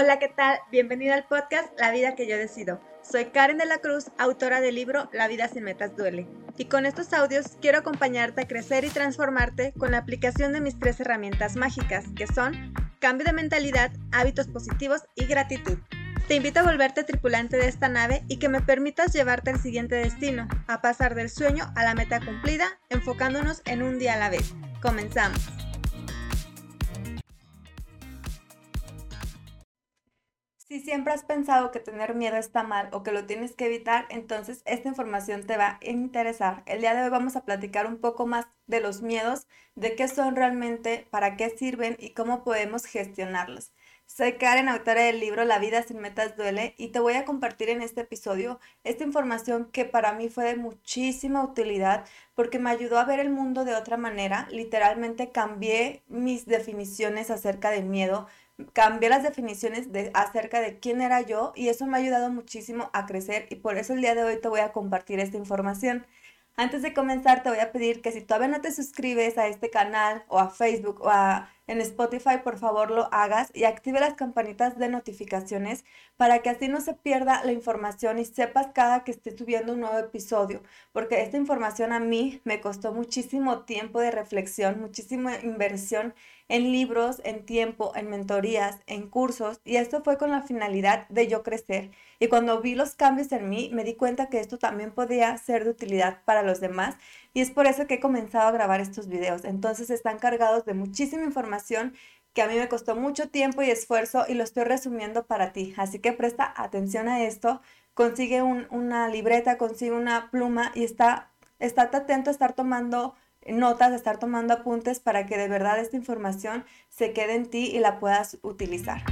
Hola, ¿qué tal? Bienvenido al podcast La vida que yo decido. Soy Karen de la Cruz, autora del libro La vida sin metas duele. Y con estos audios quiero acompañarte a crecer y transformarte con la aplicación de mis tres herramientas mágicas, que son cambio de mentalidad, hábitos positivos y gratitud. Te invito a volverte tripulante de esta nave y que me permitas llevarte al siguiente destino, a pasar del sueño a la meta cumplida, enfocándonos en un día a la vez. Comenzamos. Si siempre has pensado que tener miedo está mal o que lo tienes que evitar, entonces esta información te va a interesar. El día de hoy vamos a platicar un poco más de los miedos, de qué son realmente, para qué sirven y cómo podemos gestionarlos. Soy Karen, autora del libro La vida sin metas duele y te voy a compartir en este episodio esta información que para mí fue de muchísima utilidad porque me ayudó a ver el mundo de otra manera. Literalmente cambié mis definiciones acerca del miedo, cambié las definiciones de, acerca de quién era yo y eso me ha ayudado muchísimo a crecer y por eso el día de hoy te voy a compartir esta información. Antes de comenzar te voy a pedir que si todavía no te suscribes a este canal o a Facebook o a en Spotify, por favor lo hagas y active las campanitas de notificaciones para que así no se pierda la información y sepas cada que esté subiendo un nuevo episodio, porque esta información a mí me costó muchísimo tiempo de reflexión, muchísima inversión en libros, en tiempo, en mentorías, en cursos, y esto fue con la finalidad de yo crecer. Y cuando vi los cambios en mí, me di cuenta que esto también podía ser de utilidad para los demás, y es por eso que he comenzado a grabar estos videos. Entonces están cargados de muchísima información que a mí me costó mucho tiempo y esfuerzo y lo estoy resumiendo para ti. Así que presta atención a esto, consigue una libreta, consigue una pluma y está, estate atento a estar tomando notas, estar tomando apuntes para que de verdad esta información se quede en ti y la puedas utilizar.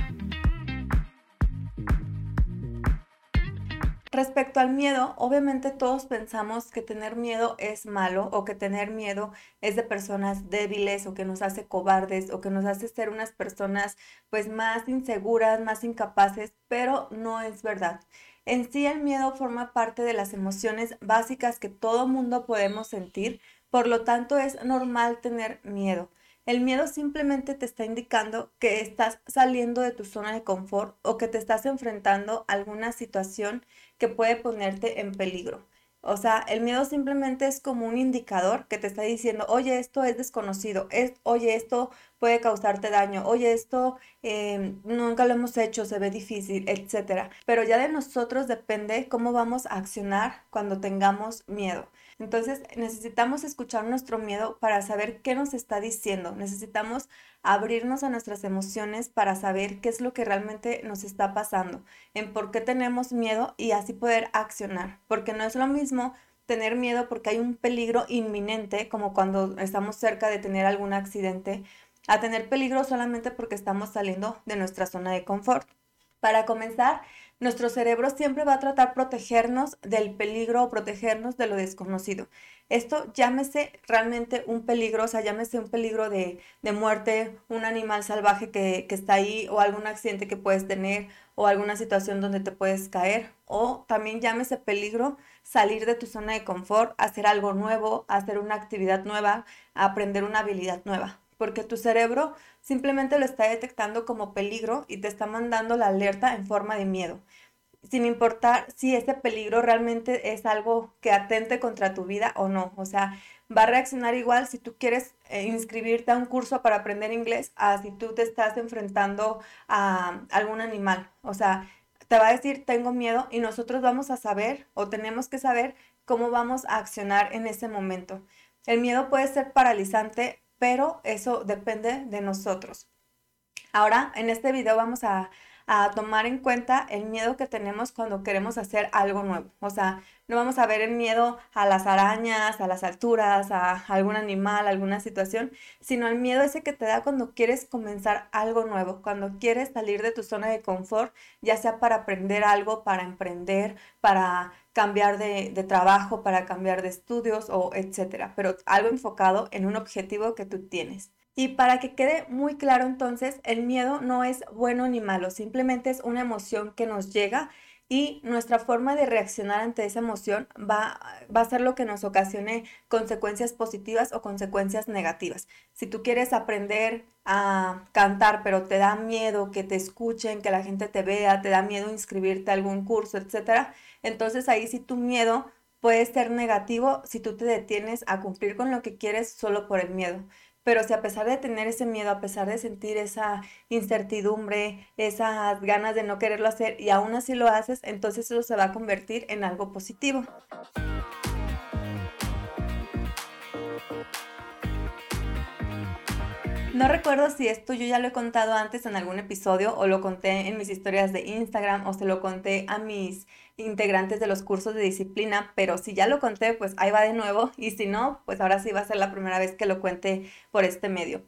Respecto al miedo, obviamente todos pensamos que tener miedo es malo o que tener miedo es de personas débiles o que nos hace cobardes o que nos hace ser unas personas pues más inseguras, más incapaces, pero no es verdad. En sí el miedo forma parte de las emociones básicas que todo mundo podemos sentir, por lo tanto, es normal tener miedo. El miedo simplemente te está indicando que estás saliendo de tu zona de confort o que te estás enfrentando a alguna situación que puede ponerte en peligro. O sea, el miedo simplemente es como un indicador que te está diciendo, oye, esto es desconocido, es, oye, esto puede causarte daño, oye, esto em, nunca lo hemos hecho, se ve difícil, etc. Pero ya de nosotros depende cómo vamos a accionar cuando tengamos miedo. Entonces necesitamos escuchar nuestro miedo para saber qué nos está diciendo. Necesitamos abrirnos a nuestras emociones para saber qué es lo que realmente nos está pasando, en por qué tenemos miedo y así poder accionar. Porque no es lo mismo tener miedo porque hay un peligro inminente, como cuando estamos cerca de tener algún accidente, a tener peligro solamente porque estamos saliendo de nuestra zona de confort. Para comenzar, nuestro cerebro siempre va a tratar protegernos del peligro o protegernos de lo desconocido. Esto llámese realmente un peligro, o sea, llámese un peligro de, muerte, un animal salvaje que, que está ahí o algún accidente que puedes tener o alguna situación donde te puedes caer o también llámese peligro salir de tu zona de confort, hacer algo nuevo, hacer una actividad nueva, aprender una habilidad nueva porque tu cerebro simplemente lo está detectando como peligro y te está mandando la alerta en forma de miedo, sin importar si ese peligro realmente es algo que atente contra tu vida o no. O sea, va a reaccionar igual si tú quieres eh, inscribirte a un curso para aprender inglés a si tú te estás enfrentando a algún animal. O sea, te va a decir tengo miedo y nosotros vamos a saber o tenemos que saber cómo vamos a accionar en ese momento. El miedo puede ser paralizante pero eso depende de nosotros. Ahora, en este video vamos a, tomar en cuenta el miedo que tenemos cuando queremos hacer algo nuevo. O sea, no vamos a ver el miedo a las arañas, a las alturas, a algún animal, a alguna situación, sino el miedo ese que te da cuando quieres comenzar algo nuevo, cuando quieres salir de tu zona de confort, ya sea para aprender algo, para emprender, para cambiar de, trabajo, para cambiar de estudios o etcétera, pero algo enfocado en un objetivo que tú tienes. Y para que quede muy claro entonces, el miedo no es bueno ni malo, simplemente es una emoción que nos llega y nuestra forma de reaccionar ante esa emoción va, va, a ser lo que nos ocasione consecuencias positivas o consecuencias negativas. Si tú quieres aprender a cantar, pero te da miedo que te escuchen, que la gente te vea, te da miedo inscribirte a algún curso, etcétera, entonces ahí sí tu miedo puede ser negativo si tú te detienes a cumplir con lo que quieres solo por el miedo. Pero si a pesar de tener ese miedo, a pesar de sentir esa incertidumbre, esas ganas de no quererlo hacer y aún así lo haces, entonces eso se va a convertir en algo positivo. No recuerdo si esto yo ya lo he contado antes en algún episodio o lo conté en mis historias de Instagram o se lo conté a mis integrantes de los cursos de disciplina, pero si ya lo conté, pues ahí va de nuevo y si no, pues ahora sí va a ser la primera vez que lo cuente por este medio.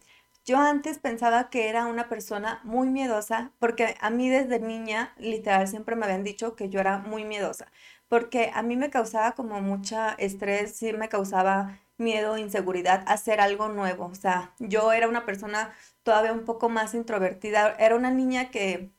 Yo antes pensaba que era una persona muy miedosa porque a mí desde niña literal siempre me habían dicho que yo era muy miedosa porque a mí me causaba como mucha estrés, sí me causaba miedo, inseguridad hacer algo nuevo. O sea, yo era una persona todavía un poco más introvertida, era una niña que,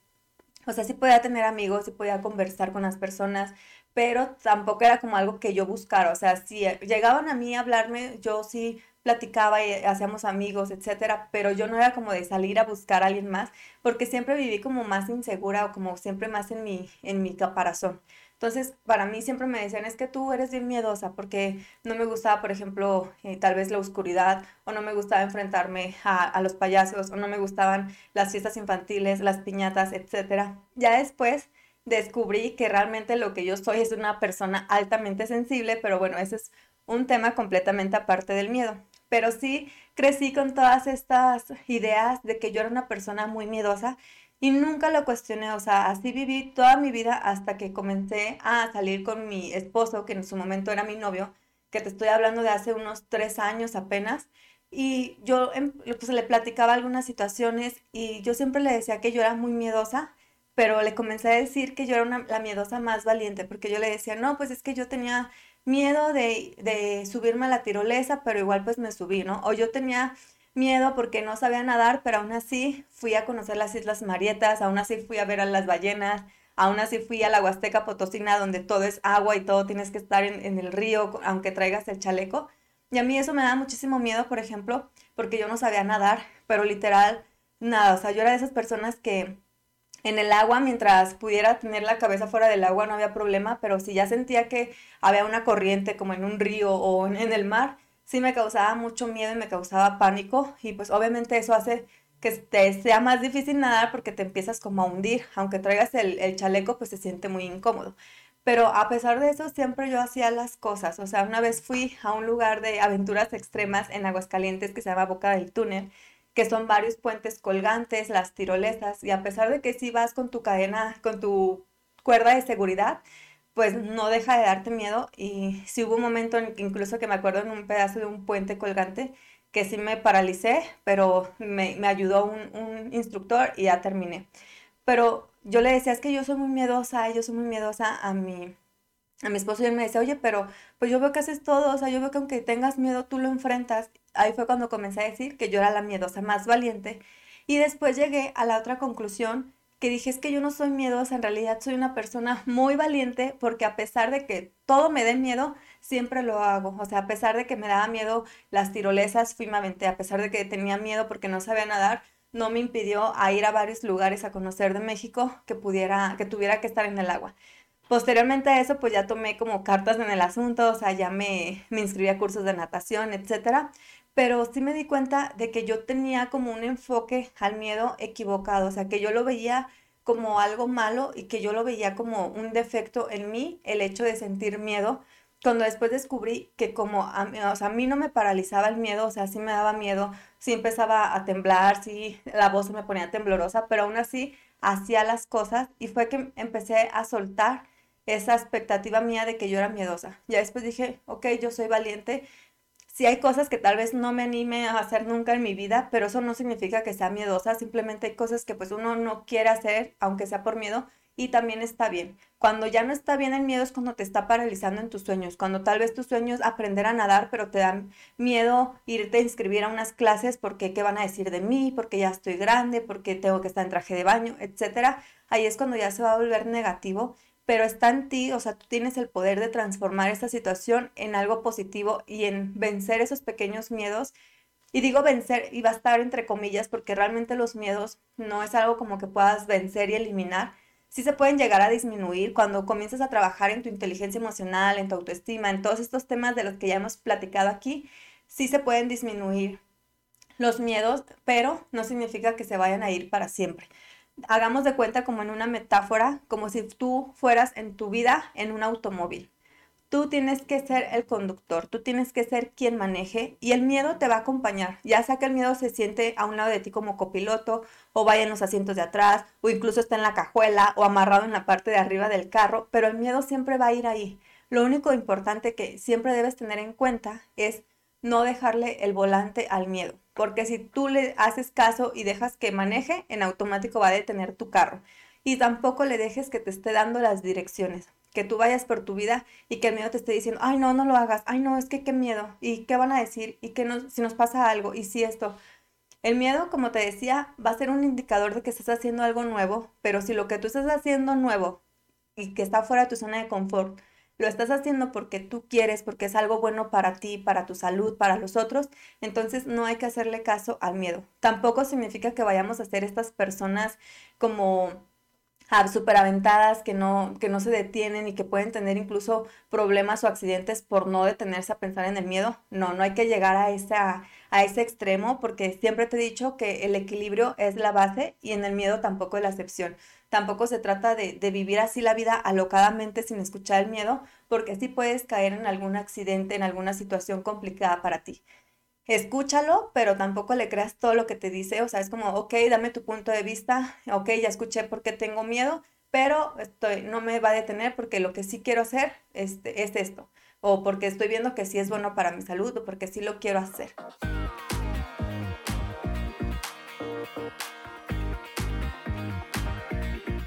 o sea, sí podía tener amigos, sí podía conversar con las personas, pero tampoco era como algo que yo buscara. O sea, si llegaban a mí a hablarme, yo sí platicaba y hacíamos amigos, etcétera, pero yo no era como de salir a buscar a alguien más, porque siempre viví como más insegura o como siempre más en mi, en mi caparazón. Entonces, para mí siempre me decían, es que tú eres bien miedosa porque no me gustaba, por ejemplo, eh, tal vez la oscuridad o no me gustaba enfrentarme a, a, los payasos o no me gustaban las fiestas infantiles, las piñatas, etc. Ya después descubrí que realmente lo que yo soy es una persona altamente sensible, pero bueno, ese es un tema completamente aparte del miedo. Pero sí crecí con todas estas ideas de que yo era una persona muy miedosa y nunca lo cuestioné, o sea, así viví toda mi vida hasta que comencé a salir con mi esposo, que en su momento era mi novio, que te estoy hablando de hace unos tres años apenas. Y yo em, pues, le platicaba algunas situaciones y yo siempre le decía que yo era muy miedosa, pero le comencé a decir que yo era la miedosa más valiente, porque yo le decía, no, pues es que yo tenía miedo de, de subirme a la tirolesa, pero igual pues me subí, ¿no? O yo tenía miedo porque no sabía nadar, pero aún así fui a conocer las Islas Marietas, aún así fui a ver a las ballenas, aún así fui a la Huasteca Potosina donde todo es agua y todo tienes que estar en, el río aunque traigas el chaleco. Y a mí eso me da muchísimo miedo, por ejemplo, porque yo no sabía nadar, pero literal, nada, o sea, yo era de esas personas que en el agua, mientras pudiera tener la cabeza fuera del agua, no había problema, pero si ya sentía que había una corriente como en un río o en el mar, sí me causaba mucho miedo y me causaba pánico y pues obviamente eso hace que te sea más difícil nadar porque te empiezas como a hundir, aunque traigas el, el chaleco pues se siente muy incómodo. Pero a pesar de eso siempre yo hacía las cosas, o sea, una vez fui a un lugar de aventuras extremas en Aguascalientes que se llama Boca del Túnel, que son varios puentes colgantes, las tirolesas, y a pesar de que sí vas con tu cadena, con tu cuerda de seguridad, pues no deja de darte miedo y si hubo un momento en que incluso que me acuerdo en un pedazo de un puente colgante que sí me paralicé, pero me, ayudó un, un, instructor y ya terminé. Pero yo le decía, es que yo soy muy miedosa, yo soy muy miedosa a mi, a mi esposo y él me decía, oye, pero pues yo veo que haces todo, o sea, yo veo que aunque tengas miedo, tú lo enfrentas. Ahí fue cuando comencé a decir que yo era la miedosa más valiente. Y después llegué a la otra conclusión que dije, es que yo no soy miedosa, en realidad soy una persona muy valiente porque a pesar de que todo me dé miedo, siempre lo hago. O sea, a pesar de que me daba miedo las tirolesas, fui me a pesar de que tenía miedo porque no sabía nadar, no me impidió a ir a varios lugares a conocer de México que pudiera, que tuviera que estar en el agua. Posteriormente a eso, pues ya tomé como cartas en el asunto, o sea, ya me, me inscribí a cursos de natación, etcétera pero sí me di cuenta de que yo tenía como un enfoque al miedo equivocado, o sea, que yo lo veía como algo malo y que yo lo veía como un defecto en mí, el hecho de sentir miedo, cuando después descubrí que como a, mí, o sea, a mí no me paralizaba el miedo, o sea, sí me daba miedo, sí empezaba a temblar, sí la voz me ponía temblorosa, pero aún así hacía las cosas y fue que empecé a soltar esa expectativa mía de que yo era miedosa. Ya después dije, ok, yo soy valiente si hay cosas que tal vez no me anime a hacer nunca en mi vida, pero eso no significa que sea miedosa, simplemente hay cosas que pues uno no quiere hacer, aunque sea por miedo, y también está bien. Cuando ya no está bien el miedo es cuando te está paralizando en tus sueños, cuando tal vez tus sueños aprender a nadar, pero te dan miedo irte a inscribir a unas clases porque qué van a decir de mí, porque ya estoy grande, porque tengo que estar en traje de baño, etcétera. Ahí es cuando ya se va a volver negativo pero está en ti, o sea, tú tienes el poder de transformar esta situación en algo positivo y en vencer esos pequeños miedos. Y digo vencer y va a estar entre comillas porque realmente los miedos no es algo como que puedas vencer y eliminar. Sí se pueden llegar a disminuir cuando comienzas a trabajar en tu inteligencia emocional, en tu autoestima, en todos estos temas de los que ya hemos platicado aquí, sí se pueden disminuir los miedos, pero no significa que se vayan a ir para siempre hagamos de cuenta como en una metáfora, como si tú fueras en tu vida en un automóvil. Tú tienes que ser el conductor, tú tienes que ser quien maneje y el miedo te va a acompañar, ya sea que el miedo se siente a un lado de ti como copiloto o vaya en los asientos de atrás o incluso está en la cajuela o amarrado en la parte de arriba del carro, pero el miedo siempre va a ir ahí. Lo único importante que siempre debes tener en cuenta es no dejarle el volante al miedo, porque si tú le haces caso y dejas que maneje, en automático va a detener tu carro. Y tampoco le dejes que te esté dando las direcciones, que tú vayas por tu vida y que el miedo te esté diciendo, ay no, no lo hagas, ay no, es que qué miedo, y qué van a decir, y que no, si nos pasa algo, y si esto. El miedo, como te decía, va a ser un indicador de que estás haciendo algo nuevo, pero si lo que tú estás haciendo nuevo y que está fuera de tu zona de confort, lo estás haciendo porque tú quieres, porque es algo bueno para ti, para tu salud, para los otros, entonces no hay que hacerle caso al miedo. Tampoco significa que vayamos a ser estas personas como ah, aventadas que no, que no se detienen y que pueden tener incluso problemas o accidentes por no detenerse a pensar en el miedo. No, no hay que llegar a, esa, a ese extremo porque siempre te he dicho que el equilibrio es la base y en el miedo tampoco es la excepción. Tampoco se trata de, vivir así la vida alocadamente sin escuchar el miedo, porque así puedes caer en algún accidente, en alguna situación complicada para ti. Escúchalo, pero tampoco le creas todo lo que te dice. O sea, es como, ok, dame tu punto de vista, ok, ya escuché por qué tengo miedo, pero estoy, no me va a detener porque lo que sí quiero hacer este, es esto. O porque estoy viendo que sí es bueno para mi salud o porque sí lo quiero hacer.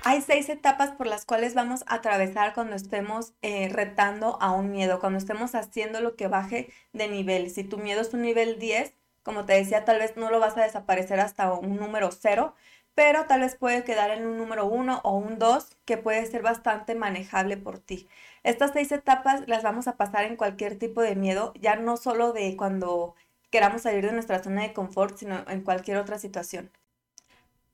Hay seis etapas por las cuales vamos a atravesar cuando estemos eh, retando a un miedo, cuando estemos haciendo lo que baje de nivel. Si tu miedo es un nivel 10, como te decía, tal vez no lo vas a desaparecer hasta un número 0, pero tal vez puede quedar en un número 1 o un 2 que puede ser bastante manejable por ti. Estas seis etapas las vamos a pasar en cualquier tipo de miedo, ya no solo de cuando queramos salir de nuestra zona de confort, sino en cualquier otra situación.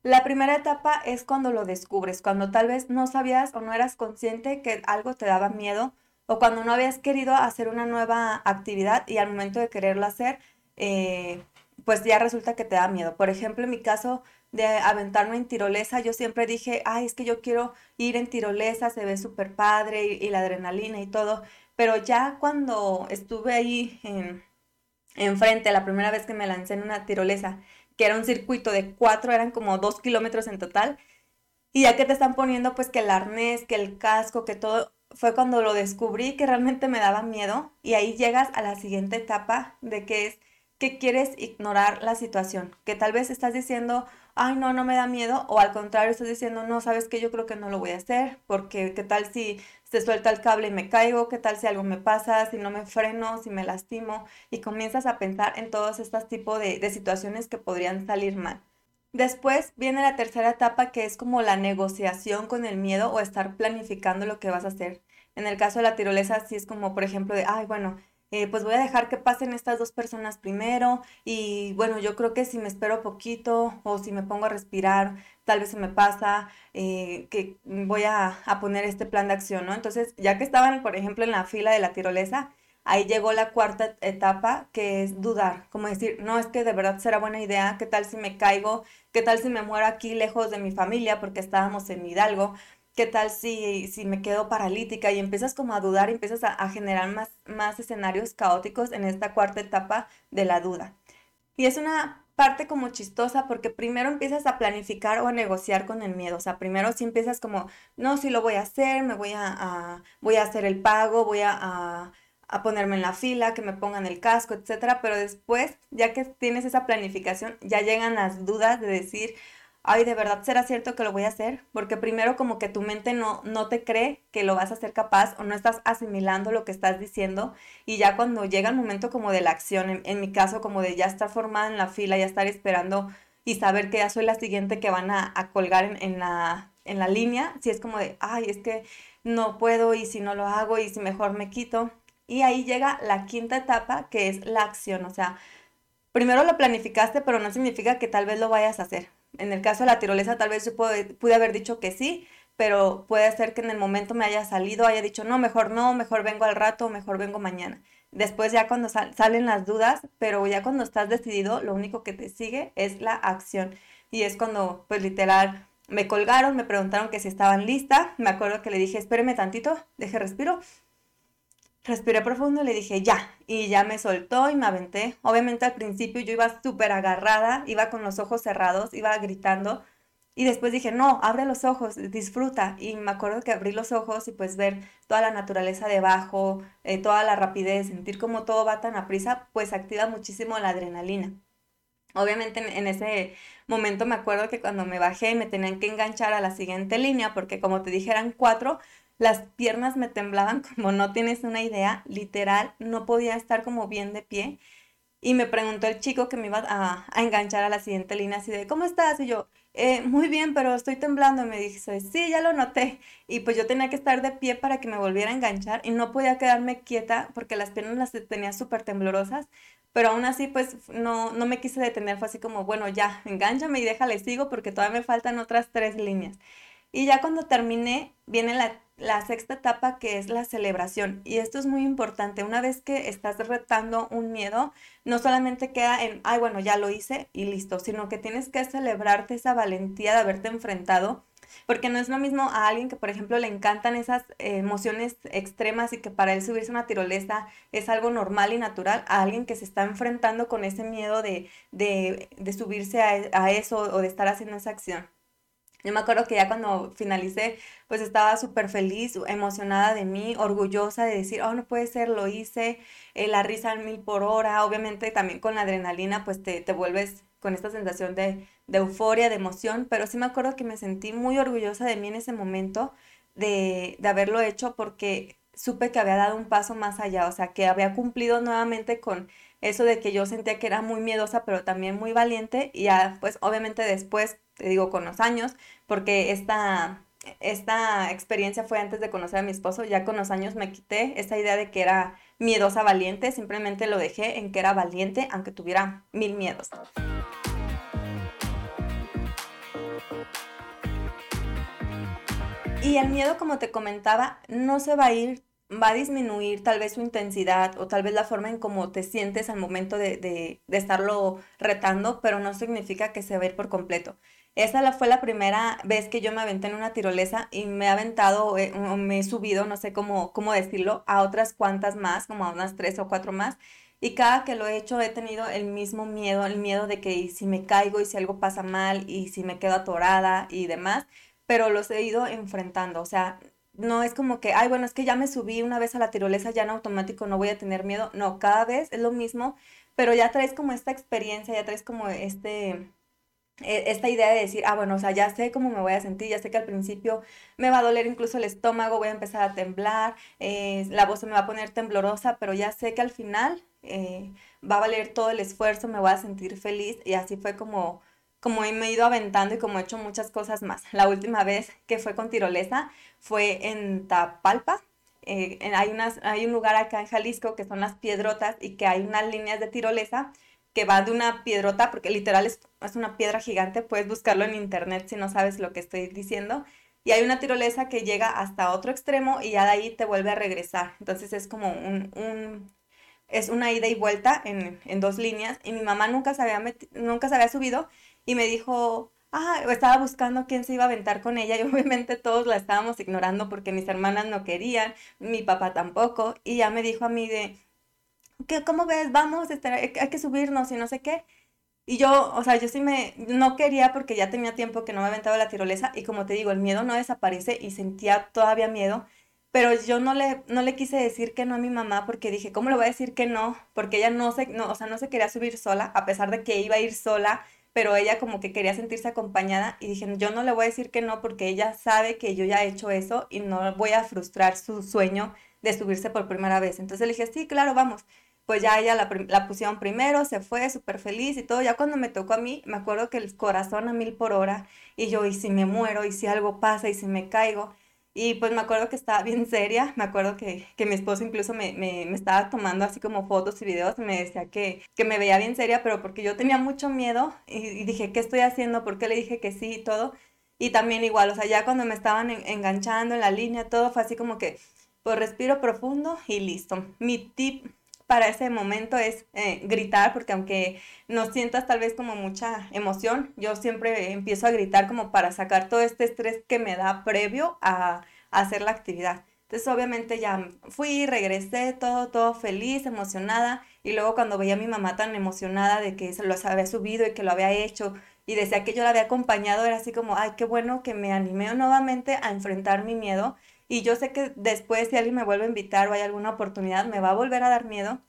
La primera etapa es cuando lo descubres, cuando tal vez no sabías o no eras consciente que algo te daba miedo o cuando no habías querido hacer una nueva actividad y al momento de quererlo hacer, eh, pues ya resulta que te da miedo. Por ejemplo, en mi caso de aventarme en tirolesa, yo siempre dije, ay, es que yo quiero ir en tirolesa, se ve súper padre y, la adrenalina y todo, pero ya cuando estuve ahí en, enfrente, la primera vez que me lancé en una tirolesa, que era un circuito de cuatro, eran como dos kilómetros en total. Y ya que te están poniendo pues que el arnés, que el casco, que todo, fue cuando lo descubrí que realmente me daba miedo. Y ahí llegas a la siguiente etapa de que es que quieres ignorar la situación, que tal vez estás diciendo, ay, no, no me da miedo, o al contrario, estás diciendo, no, sabes que yo creo que no lo voy a hacer, porque qué tal si se suelta el cable y me caigo, qué tal si algo me pasa, si no me freno, si me lastimo, y comienzas a pensar en todos estos tipos de, de situaciones que podrían salir mal. Después viene la tercera etapa que es como la negociación con el miedo o estar planificando lo que vas a hacer. En el caso de la tirolesa, sí es como, por ejemplo, de, ay, bueno, eh, pues voy a dejar que pasen estas dos personas primero y bueno, yo creo que si me espero poquito o si me pongo a respirar, tal vez se me pasa, eh, que voy a, a, poner este plan de acción, ¿no? Entonces, ya que estaban, por ejemplo, en la fila de la tirolesa, ahí llegó la cuarta etapa, que es dudar, como decir, no es que de verdad será buena idea, ¿qué tal si me caigo? ¿Qué tal si me muero aquí lejos de mi familia porque estábamos en Hidalgo? ¿Qué tal si, si me quedo paralítica? Y empiezas como a dudar, empiezas a, generar más, más escenarios caóticos en esta cuarta etapa de la duda. Y es una parte como chistosa porque primero empiezas a planificar o a negociar con el miedo. O sea, primero si empiezas como, no, sí lo voy a hacer, me voy a, voy a hacer el pago, voy a, a, ponerme en la fila, que me pongan el casco, etcétera. Pero después, ya que tienes esa planificación, ya llegan las dudas de decir, ay, ¿de verdad será cierto que lo voy a hacer? Porque primero como que tu mente no, no te cree que lo vas a hacer capaz o no estás asimilando lo que estás diciendo y ya cuando llega el momento como de la acción, en, mi caso como de ya estar formada en la fila, ya estar esperando y saber que ya soy la siguiente que van a, colgar en, la, en la línea, si es como de, ay, es que no puedo y si no lo hago y si mejor me quito. Y ahí llega la quinta etapa, que es la acción. O sea, primero lo planificaste, pero no significa que tal vez lo vayas a hacer. En el caso de la tirolesa, tal vez yo pude, haber dicho que sí, pero puede ser que en el momento me haya salido, haya dicho, no, mejor no, mejor vengo al rato, mejor vengo mañana. Después ya cuando salen las dudas, pero ya cuando estás decidido, lo único que te sigue es la acción. Y es cuando, pues literal, me colgaron, me preguntaron que si estaban lista. Me acuerdo que le dije, espéreme tantito, deje respiro. Respiré profundo y le dije, ya. Y ya me soltó y me aventé. Obviamente al principio yo iba súper agarrada, iba con los ojos cerrados, iba gritando. Y después dije, no, abre los ojos, disfruta. Y me acuerdo que abrí los ojos y pues ver toda la naturaleza debajo, eh, toda la rapidez, sentir cómo todo va tan a prisa, pues activa muchísimo la adrenalina. Obviamente en, ese momento me acuerdo que cuando me bajé me tenían que enganchar a la siguiente línea porque como te dijeran cuatro, las piernas me temblaban como no tienes una idea, literal, no podía estar como bien de pie. Y me preguntó el chico que me iba a, enganchar a la siguiente línea así de, ¿cómo estás? Y yo, eh, muy bien, pero estoy temblando. Me dice, sí, ya lo noté. Y pues yo tenía que estar de pie para que me volviera a enganchar y no podía quedarme quieta porque las piernas las tenía súper temblorosas. Pero aún así, pues no, no me quise detener. Fue así como, bueno, ya, engánchame y déjale, sigo porque todavía me faltan otras tres líneas. Y ya cuando terminé, viene la la sexta etapa que es la celebración. Y esto es muy importante. Una vez que estás retando un miedo, no solamente queda en, ay, bueno, ya lo hice y listo, sino que tienes que celebrarte esa valentía de haberte enfrentado. Porque no es lo mismo a alguien que, por ejemplo, le encantan esas emociones extremas y que para él subirse una tirolesa es algo normal y natural, a alguien que se está enfrentando con ese miedo de, de, de subirse a, a eso o de estar haciendo esa acción. Yo me acuerdo que ya cuando finalicé, pues estaba súper feliz, emocionada de mí, orgullosa de decir, oh, no puede ser, lo hice, eh, la risa al mil por hora, obviamente también con la adrenalina, pues te, te vuelves con esta sensación de, de, euforia, de emoción, pero sí me acuerdo que me sentí muy orgullosa de mí en ese momento de, de haberlo hecho porque supe que había dado un paso más allá, o sea, que había cumplido nuevamente con eso de que yo sentía que era muy miedosa, pero también muy valiente, y ya, pues obviamente después te digo, con los años, porque esta, esta experiencia fue antes de conocer a mi esposo, ya con los años me quité esa idea de que era miedosa valiente, simplemente lo dejé en que era valiente, aunque tuviera mil miedos. Y el miedo, como te comentaba, no se va a ir, va a disminuir tal vez su intensidad o tal vez la forma en cómo te sientes al momento de, de, de estarlo retando, pero no significa que se va a ir por completo. Esa fue la primera vez que yo me aventé en una tirolesa y me he aventado eh, o me he subido, no sé cómo, cómo decirlo, a otras cuantas más, como a unas tres o cuatro más. Y cada que lo he hecho he tenido el mismo miedo, el miedo de que si me caigo y si algo pasa mal y si me quedo atorada y demás, pero los he ido enfrentando. O sea, no es como que, ay, bueno, es que ya me subí una vez a la tirolesa, ya en automático no voy a tener miedo. No, cada vez es lo mismo, pero ya traes como esta experiencia, ya traes como este esta idea de decir, ah, bueno, o sea, ya sé cómo me voy a sentir, ya sé que al principio me va a doler incluso el estómago, voy a empezar a temblar, eh, la voz se me va a poner temblorosa, pero ya sé que al final eh, va a valer todo el esfuerzo, me voy a sentir feliz y así fue como, como me he ido aventando y como he hecho muchas cosas más. La última vez que fue con tirolesa fue en Tapalpa. Eh, hay, unas, hay un lugar acá en Jalisco que son las piedrotas y que hay unas líneas de tirolesa que va de una piedrota, porque literal es, una piedra gigante, puedes buscarlo en internet si no sabes lo que estoy diciendo. Y hay una tirolesa que llega hasta otro extremo y ya de ahí te vuelve a regresar. Entonces es como un, es una ida y vuelta en, dos líneas. Y mi mamá nunca se, había nunca se había subido y me dijo, ah, estaba buscando quién se iba a aventar con ella y obviamente todos la estábamos ignorando porque mis hermanas no querían, mi papá tampoco. Y ya me dijo a mí de, ¿qué, ¿cómo ves? Vamos, este, hay que subirnos y no sé qué. Y yo, o sea, yo sí me, no quería porque ya tenía tiempo que no me aventaba la tirolesa y como te digo, el miedo no desaparece y sentía todavía miedo, pero yo no le, no le quise decir que no a mi mamá porque dije, ¿cómo le voy a decir que no? Porque ella no se, no, o sea, no se quería subir sola, a pesar de que iba a ir sola, pero ella como que quería sentirse acompañada y dije, yo no le voy a decir que no porque ella sabe que yo ya he hecho eso y no voy a frustrar su sueño de subirse por primera vez. Entonces le dije, sí, claro, vamos pues ya ella la, la pusieron primero, se fue súper feliz y todo. Ya cuando me tocó a mí, me acuerdo que el corazón a mil por hora y yo, y si me muero, y si algo pasa, y si me caigo. Y pues me acuerdo que estaba bien seria, me acuerdo que, que mi esposo incluso me, me, estaba tomando así como fotos y videos y me decía que, que me veía bien seria, pero porque yo tenía mucho miedo y, dije, ¿qué estoy haciendo? ¿Por qué le dije que sí y todo? Y también igual, o sea, ya cuando me estaban en, enganchando en la línea, todo fue así como que, pues respiro profundo y listo. Mi tip para ese momento es eh, gritar, porque aunque no sientas tal vez como mucha emoción, yo siempre empiezo a gritar como para sacar todo este estrés que me da previo a, hacer la actividad. Entonces obviamente ya fui, regresé, todo, todo feliz, emocionada, y luego cuando veía a mi mamá tan emocionada de que se lo había subido y que lo había hecho, y decía que yo la había acompañado, era así como, ay, qué bueno que me animé nuevamente a enfrentar mi miedo y yo sé que después si alguien me vuelve a invitar o hay alguna oportunidad, me va a volver a dar miedo.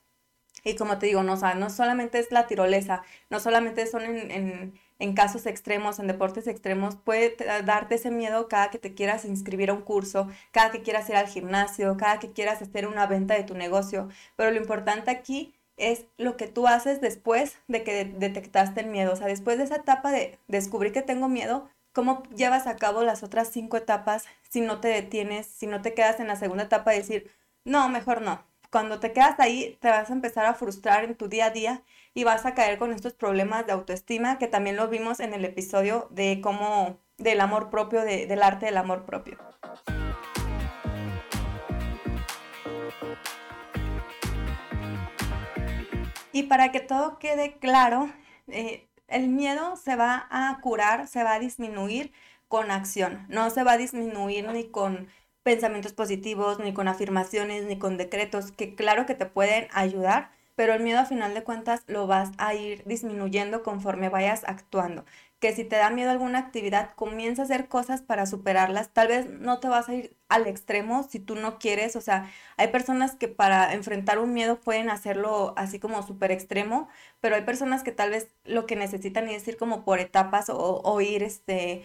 Y como te digo, no, o no solamente es la tirolesa, no solamente son en, en, casos extremos, en deportes extremos, puede darte ese miedo cada que te quieras inscribir a un curso, cada que quieras ir al gimnasio, cada que quieras hacer una venta de tu negocio. Pero lo importante aquí es lo que tú haces después de que detectaste el miedo. O sea, después de esa etapa de descubrir que tengo miedo, ¿Cómo llevas a cabo las otras cinco etapas si no te detienes, si no te quedas en la segunda etapa de decir, no, mejor no? Cuando te quedas ahí, te vas a empezar a frustrar en tu día a día y vas a caer con estos problemas de autoestima que también lo vimos en el episodio de cómo, del amor propio, del arte del amor propio. Y para que todo quede claro, eh, el miedo se va a curar, se va a disminuir con acción, no se va a disminuir ni con pensamientos positivos, ni con afirmaciones, ni con decretos, que claro que te pueden ayudar, pero el miedo a final de cuentas lo vas a ir disminuyendo conforme vayas actuando que si te da miedo alguna actividad, comienza a hacer cosas para superarlas. Tal vez no te vas a ir al extremo si tú no quieres. O sea, hay personas que para enfrentar un miedo pueden hacerlo así como súper extremo, pero hay personas que tal vez lo que necesitan es ir como por etapas o, ir este,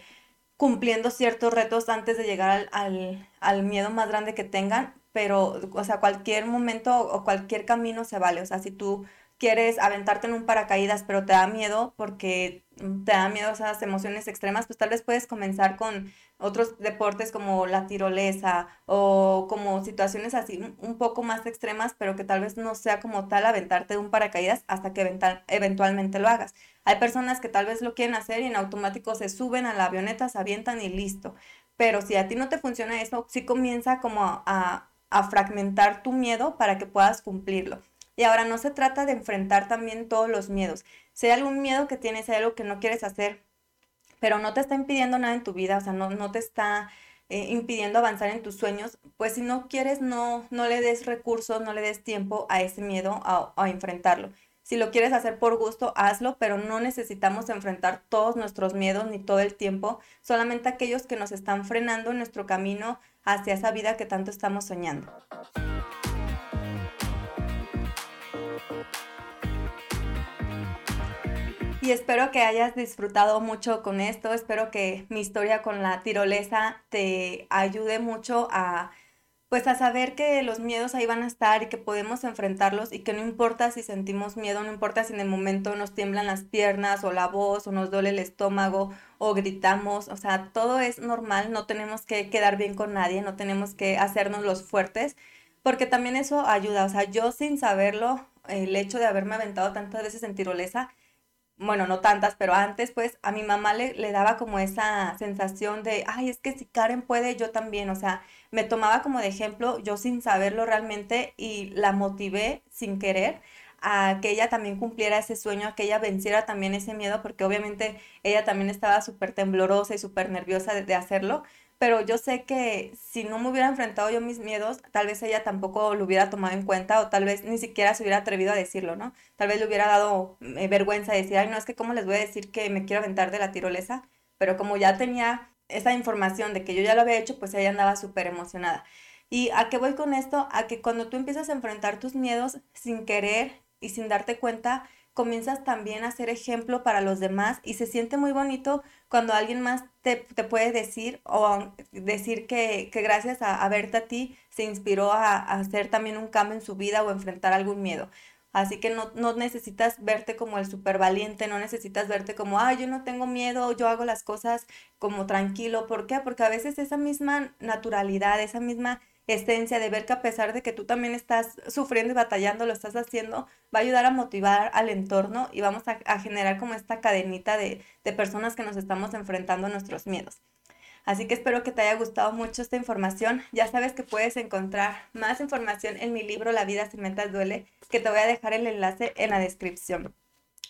cumpliendo ciertos retos antes de llegar al, al miedo más grande que tengan. Pero, o sea, cualquier momento o cualquier camino se vale. O sea, si tú quieres aventarte en un paracaídas, pero te da miedo porque te da miedo esas emociones extremas, pues tal vez puedes comenzar con otros deportes como la tirolesa o como situaciones así un poco más extremas, pero que tal vez no sea como tal aventarte de un paracaídas hasta que eventualmente lo hagas. Hay personas que tal vez lo quieren hacer y en automático se suben a la avioneta, se avientan y listo. Pero si a ti no te funciona eso, sí comienza como a, a fragmentar tu miedo para que puedas cumplirlo. Y ahora no se trata de enfrentar también todos los miedos. Si hay algún miedo que tienes, si hay algo que no quieres hacer, pero no te está impidiendo nada en tu vida, o sea, no, no te está eh, impidiendo avanzar en tus sueños, pues si no quieres, no, no le des recursos, no le des tiempo a ese miedo a, a enfrentarlo. Si lo quieres hacer por gusto, hazlo, pero no necesitamos enfrentar todos nuestros miedos ni todo el tiempo, solamente aquellos que nos están frenando en nuestro camino hacia esa vida que tanto estamos soñando. Y espero que hayas disfrutado mucho con esto. Espero que mi historia con la tirolesa te ayude mucho a pues a saber que los miedos ahí van a estar y que podemos enfrentarlos y que no importa si sentimos miedo, no importa si en el momento nos tiemblan las piernas o la voz o nos duele el estómago o gritamos, o sea, todo es normal, no tenemos que quedar bien con nadie, no tenemos que hacernos los fuertes, porque también eso ayuda, o sea, yo sin saberlo, el hecho de haberme aventado tantas veces en tirolesa, bueno, no tantas, pero antes, pues a mi mamá le, le, daba como esa sensación de, ay, es que si Karen puede, yo también, o sea, me tomaba como de ejemplo, yo sin saberlo realmente, y la motivé sin querer a que ella también cumpliera ese sueño, a que ella venciera también ese miedo, porque obviamente ella también estaba súper temblorosa y súper nerviosa de hacerlo, pero yo sé que si no me hubiera enfrentado yo mis miedos, tal vez ella tampoco lo hubiera tomado en cuenta o tal vez ni siquiera se hubiera atrevido a decirlo, ¿no? Tal vez le hubiera dado eh, vergüenza de decir, ay, no, es que cómo les voy a decir que me quiero aventar de la tirolesa, pero como ya tenía esa información de que yo ya lo había hecho, pues ella andaba súper emocionada. ¿Y a qué voy con esto? A que cuando tú empiezas a enfrentar tus miedos sin querer y sin darte cuenta, comienzas también a ser ejemplo para los demás y se siente muy bonito cuando alguien más te, puede decir o decir que, gracias a, verte a ti se inspiró a, hacer también un cambio en su vida o enfrentar algún miedo. Así que no, no necesitas verte como el súper valiente, no necesitas verte como, ah, yo no tengo miedo, yo hago las cosas como tranquilo. ¿Por qué? Porque a veces esa misma naturalidad, esa misma esencia de ver que a pesar de que tú también estás sufriendo y batallando, lo estás haciendo, va a ayudar a motivar al entorno y vamos a, generar como esta cadenita de, de personas que nos estamos enfrentando a nuestros miedos. Así que espero que te haya gustado mucho esta información. Ya sabes que puedes encontrar más información en mi libro La vida sin metas duele, que te voy a dejar el enlace en la descripción.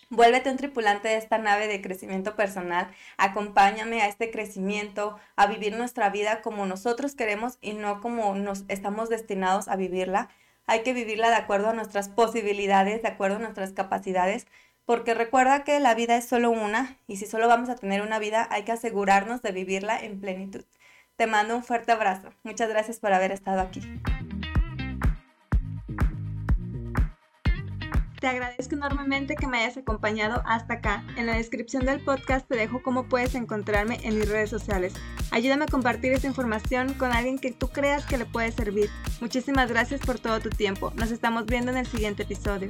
Vuélvete un tripulante de esta nave de crecimiento personal. Acompáñame a este crecimiento, a vivir nuestra vida como nosotros queremos y no como nos estamos destinados a vivirla. Hay que vivirla de acuerdo a nuestras posibilidades, de acuerdo a nuestras capacidades, porque recuerda que la vida es solo una y si solo vamos a tener una vida hay que asegurarnos de vivirla en plenitud. Te mando un fuerte abrazo. Muchas gracias por haber estado aquí. Te agradezco enormemente que me hayas acompañado hasta acá. En la descripción del podcast te dejo cómo puedes encontrarme en mis redes sociales. Ayúdame a compartir esta información con alguien que tú creas que le puede servir. Muchísimas gracias por todo tu tiempo. Nos estamos viendo en el siguiente episodio.